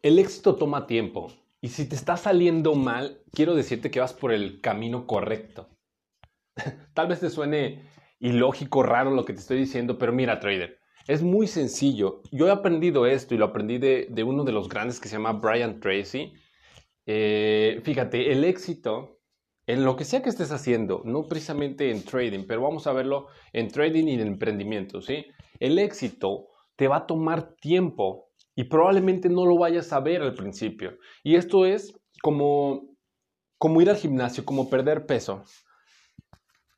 El éxito toma tiempo y si te está saliendo mal, quiero decirte que vas por el camino correcto. Tal vez te suene ilógico, raro lo que te estoy diciendo, pero mira, trader, es muy sencillo. Yo he aprendido esto y lo aprendí de, uno de los grandes que se llama Brian Tracy. Eh, fíjate, el éxito en lo que sea que estés haciendo, no precisamente en trading, pero vamos a verlo en trading y en emprendimiento, ¿sí? El éxito te va a tomar tiempo y probablemente no lo vayas a ver al principio. Y esto es como, como ir al gimnasio, como perder peso.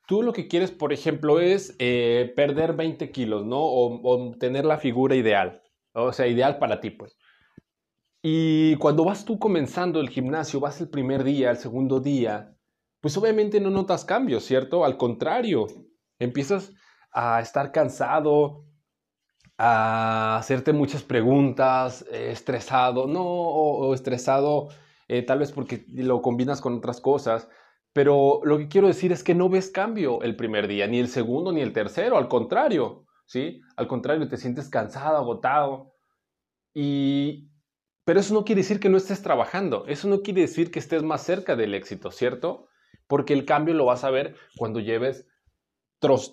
Tú lo que quieres, por ejemplo, es eh, perder 20 kilos, ¿no? O, tener la figura ideal, o sea, ideal para ti, pues. Y cuando vas tú comenzando el gimnasio, vas el primer día, el segundo día, pues obviamente no notas cambios, ¿cierto? Al contrario, empiezas a estar cansado, a hacerte muchas preguntas, eh, estresado, no, o, estresado eh, tal vez porque lo combinas con otras cosas, pero lo que quiero decir es que no ves cambio el primer día, ni el segundo, ni el tercero, al contrario, ¿sí? Al contrario, te sientes cansado, agotado. Y... Pero eso no quiere decir que no estés trabajando, eso no quiere decir que estés más cerca del éxito, ¿cierto? Porque el cambio lo vas a ver cuando lleves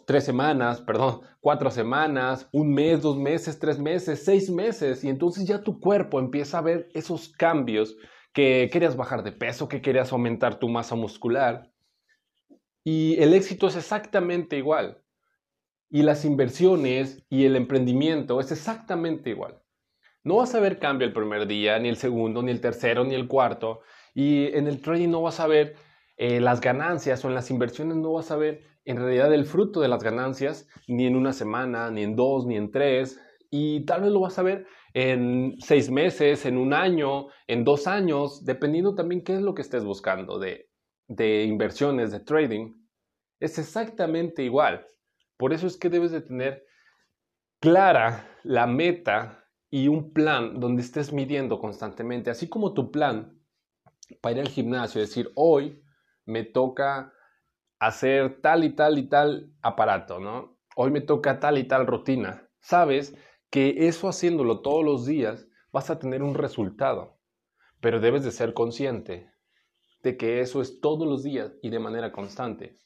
tres semanas, perdón, cuatro semanas, un mes, dos meses, tres meses, seis meses, y entonces ya tu cuerpo empieza a ver esos cambios que querías bajar de peso, que querías aumentar tu masa muscular. Y el éxito es exactamente igual. Y las inversiones y el emprendimiento es exactamente igual. No vas a ver cambio el primer día, ni el segundo, ni el tercero, ni el cuarto. Y en el trading no vas a ver eh, las ganancias o en las inversiones no vas a ver en realidad el fruto de las ganancias ni en una semana, ni en dos, ni en tres. Y tal vez lo vas a ver en seis meses, en un año, en dos años, dependiendo también qué es lo que estés buscando de, de inversiones, de trading, es exactamente igual. Por eso es que debes de tener clara la meta y un plan donde estés midiendo constantemente, así como tu plan para ir al gimnasio, decir, hoy me toca hacer tal y tal y tal aparato, ¿no? Hoy me toca tal y tal rutina. Sabes que eso haciéndolo todos los días vas a tener un resultado, pero debes de ser consciente de que eso es todos los días y de manera constante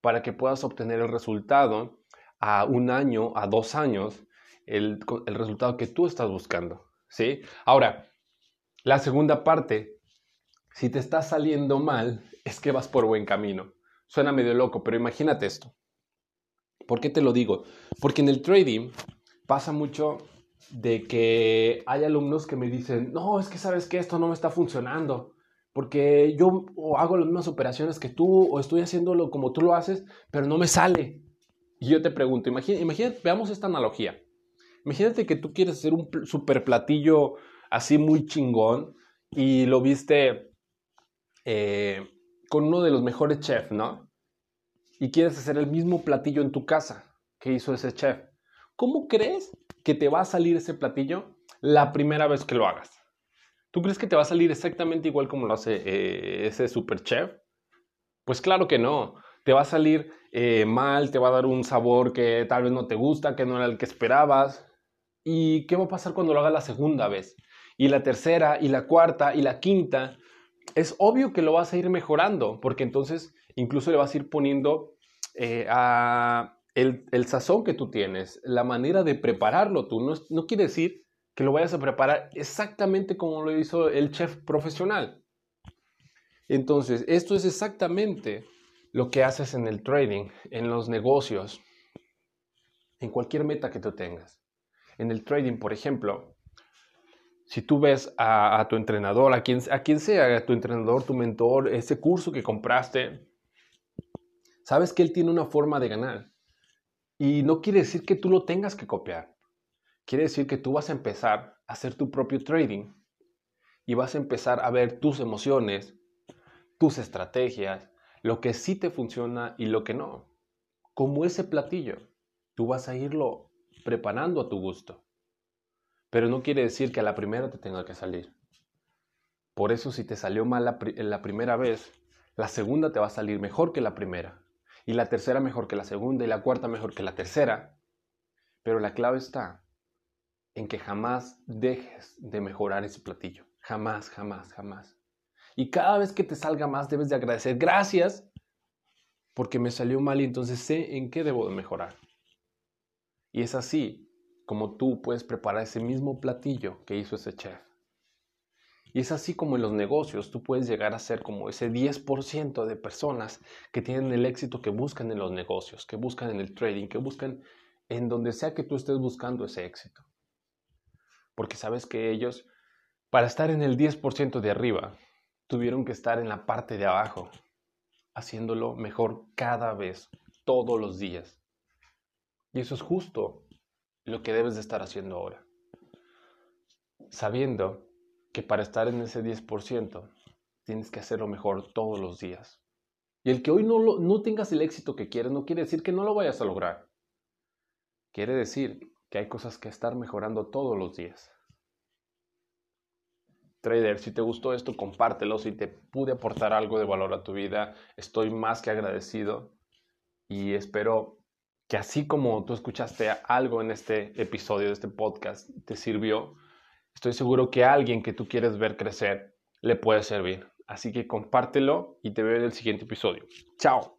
para que puedas obtener el resultado a un año, a dos años, el, el resultado que tú estás buscando. ¿sí? Ahora, la segunda parte, si te está saliendo mal, es que vas por buen camino. Suena medio loco, pero imagínate esto. ¿Por qué te lo digo? Porque en el trading pasa mucho de que hay alumnos que me dicen, no, es que sabes que esto no me está funcionando, porque yo hago las mismas operaciones que tú o estoy haciéndolo como tú lo haces, pero no me sale. Y yo te pregunto, imagínate, veamos esta analogía. Imagínate que tú quieres hacer un super platillo así muy chingón y lo viste eh, con uno de los mejores chefs, ¿no? Y quieres hacer el mismo platillo en tu casa que hizo ese chef. ¿Cómo crees que te va a salir ese platillo la primera vez que lo hagas? ¿Tú crees que te va a salir exactamente igual como lo hace eh, ese super chef? Pues claro que no. Te va a salir eh, mal, te va a dar un sabor que tal vez no te gusta, que no era el que esperabas. ¿Y qué va a pasar cuando lo hagas la segunda vez? Y la tercera, y la cuarta, y la quinta. Es obvio que lo vas a ir mejorando, porque entonces incluso le vas a ir poniendo eh, a, el, sazón que tú tienes, la manera de prepararlo tú, no, quiere decir que lo vayas a preparar exactamente como lo hizo el chef profesional. Entonces, esto es exactamente lo que haces en el trading, en los negocios, en cualquier meta que tú tengas. En el trading, por ejemplo, si tú ves a, tu entrenador, a quien, sea, a tu entrenador, tu mentor, ese curso que compraste, sabes que él tiene una forma de ganar. Y no quiere decir que tú lo tengas que copiar. Quiere decir que tú vas a empezar a hacer tu propio trading y vas a empezar a ver tus emociones, tus estrategias, lo que sí te funciona y lo que no. Como ese platillo, tú vas a irlo preparando a tu gusto. Pero no quiere decir que a la primera te tenga que salir. Por eso si te salió mal la, primera vez, la segunda te va a salir mejor que la primera y la tercera mejor que la segunda y la cuarta mejor que la tercera. Pero la clave está en que jamás dejes de mejorar ese platillo. Jamás, jamás, jamás. Y cada vez que te salga más, debes de agradecer. Gracias porque me salió mal y entonces sé en qué debo de mejorar. Y es así como tú puedes preparar ese mismo platillo que hizo ese chef. Y es así como en los negocios tú puedes llegar a ser como ese 10% de personas que tienen el éxito que buscan en los negocios, que buscan en el trading, que buscan en donde sea que tú estés buscando ese éxito. Porque sabes que ellos, para estar en el 10% de arriba, tuvieron que estar en la parte de abajo, haciéndolo mejor cada vez, todos los días. Y eso es justo lo que debes de estar haciendo ahora. Sabiendo que para estar en ese 10% tienes que hacerlo mejor todos los días. Y el que hoy no, tengas el éxito que quieres no quiere decir que no lo vayas a lograr. Quiere decir que hay cosas que estar mejorando todos los días. Trader, si te gustó esto, compártelo. Si te pude aportar algo de valor a tu vida, estoy más que agradecido y espero que así como tú escuchaste algo en este episodio de este podcast, te sirvió. Estoy seguro que a alguien que tú quieres ver crecer le puede servir. Así que compártelo y te veo en el siguiente episodio. Chao.